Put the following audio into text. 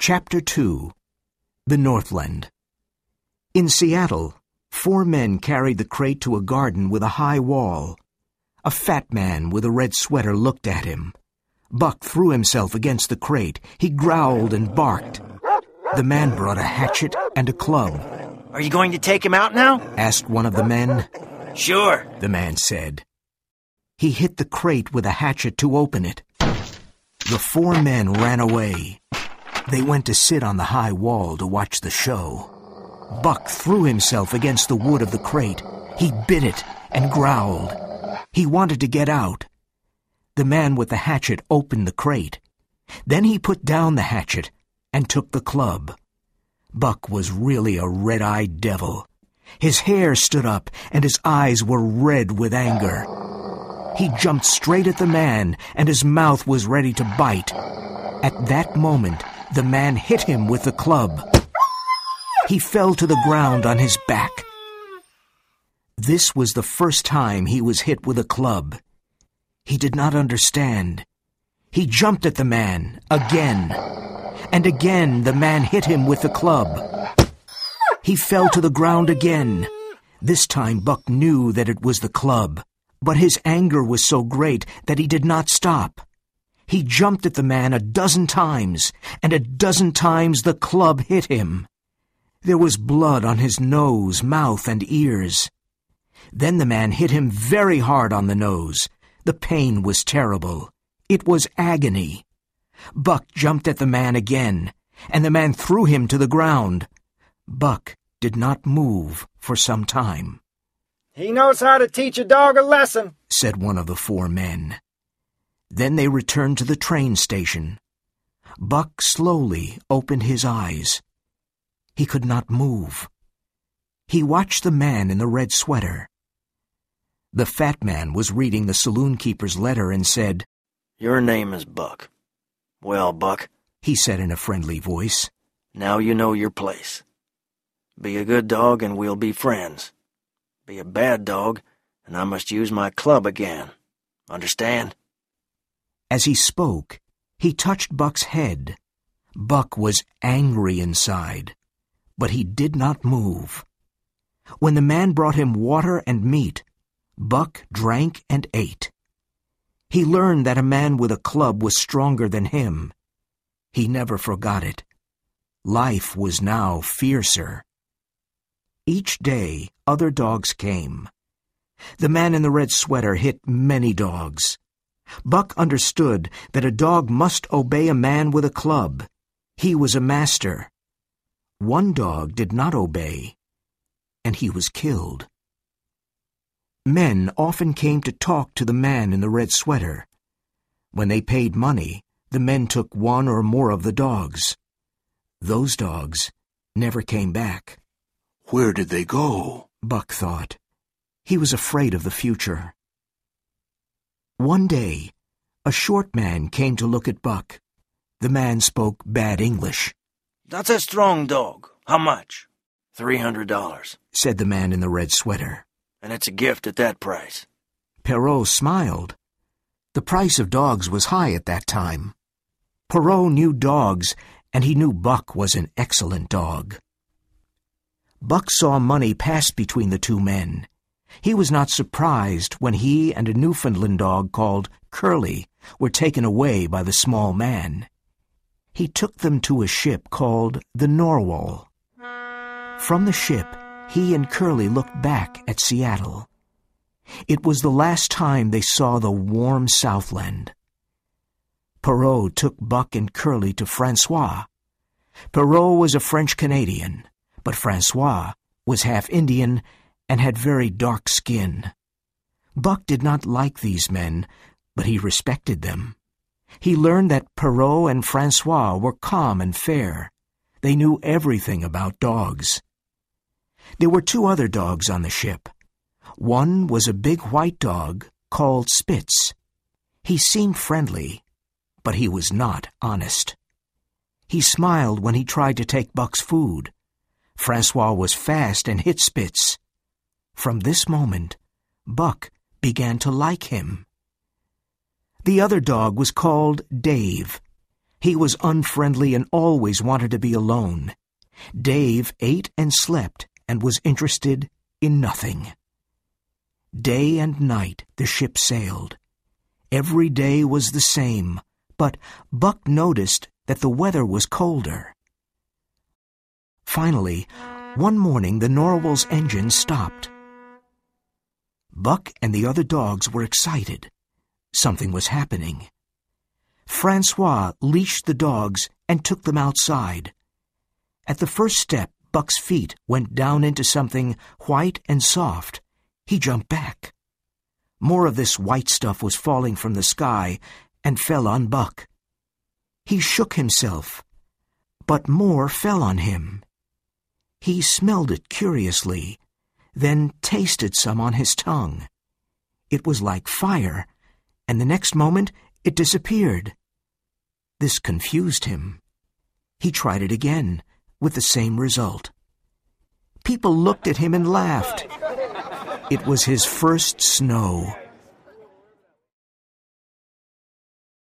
Chapter 2 The Northland In Seattle, four men carried the crate to a garden with a high wall. A fat man with a red sweater looked at him. Buck threw himself against the crate. He growled and barked. The man brought a hatchet and a club. Are you going to take him out now? asked one of the men. Sure. The man said. He hit the crate with a hatchet to open it. The four men ran away. They went to sit on the high wall to watch the show. Buck threw himself against the wood of the crate. He bit it and growled. He wanted to get out. The man with the hatchet opened the crate. Then he put down the hatchet and took the club. Buck was really a red-eyed devil. His hair stood up and his eyes were red with anger. He jumped straight at the man and his mouth was ready to bite. At that moment, the man hit him with the club. He fell to the ground on his back. This was the first time he was hit with a club. He did not understand. He jumped at the man again. And again the man hit him with the club. He fell to the ground again. This time Buck knew that it was the club, but his anger was so great that he did not stop. He jumped at the man a dozen times, and a dozen times the club hit him. There was blood on his nose, mouth, and ears. Then the man hit him very hard on the nose. The pain was terrible. It was agony. Buck jumped at the man again, and the man threw him to the ground. Buck did not move for some time. He knows how to teach a dog a lesson, said one of the four men. Then they returned to the train station. Buck slowly opened his eyes. He could not move. He watched the man in the red sweater. The fat man was reading the saloon keeper's letter and said, Your name is Buck. Well, Buck, he said in a friendly voice, now you know your place. Be a good dog and we'll be friends. Be a bad dog and I must use my club again. Understand? As he spoke, he touched Buck's head. Buck was angry inside, but he did not move. When the man brought him water and meat, Buck drank and ate. He learned that a man with a club was stronger than him. He never forgot it. Life was now fiercer. Each day, other dogs came. The man in the red sweater hit many dogs. Buck understood that a dog must obey a man with a club. He was a master. One dog did not obey, and he was killed. Men often came to talk to the man in the red sweater. When they paid money, the men took one or more of the dogs. Those dogs never came back. Where did they go? Buck thought. He was afraid of the future. One day, a short man came to look at Buck. The man spoke bad English. That's a strong dog. How much? Three hundred dollars, said the man in the red sweater. And it's a gift at that price. Perrault smiled. The price of dogs was high at that time. Perrault knew dogs, and he knew Buck was an excellent dog. Buck saw money pass between the two men. He was not surprised when he and a Newfoundland dog called Curly were taken away by the small man. He took them to a ship called the Narwhal. From the ship, he and Curly looked back at Seattle. It was the last time they saw the warm Southland. Perrault took Buck and Curly to Francois. Perrault was a French Canadian, but Francois was half Indian and had very dark skin. Buck did not like these men, but he respected them. He learned that Perrault and Francois were calm and fair. They knew everything about dogs. There were two other dogs on the ship. One was a big white dog called Spitz. He seemed friendly, but he was not honest. He smiled when he tried to take Buck's food. Francois was fast and hit Spitz. From this moment, Buck began to like him. The other dog was called Dave. He was unfriendly and always wanted to be alone. Dave ate and slept and was interested in nothing. Day and night the ship sailed. Every day was the same, but Buck noticed that the weather was colder. Finally, one morning the Narwhal's engine stopped. Buck and the other dogs were excited. Something was happening. Francois leashed the dogs and took them outside. At the first step, Buck's feet went down into something white and soft. He jumped back. More of this white stuff was falling from the sky and fell on Buck. He shook himself, but more fell on him. He smelled it curiously, then tasted some on his tongue. It was like fire, and the next moment it disappeared. This confused him. He tried it again, with the same result. People looked at him and laughed. It was his first snow.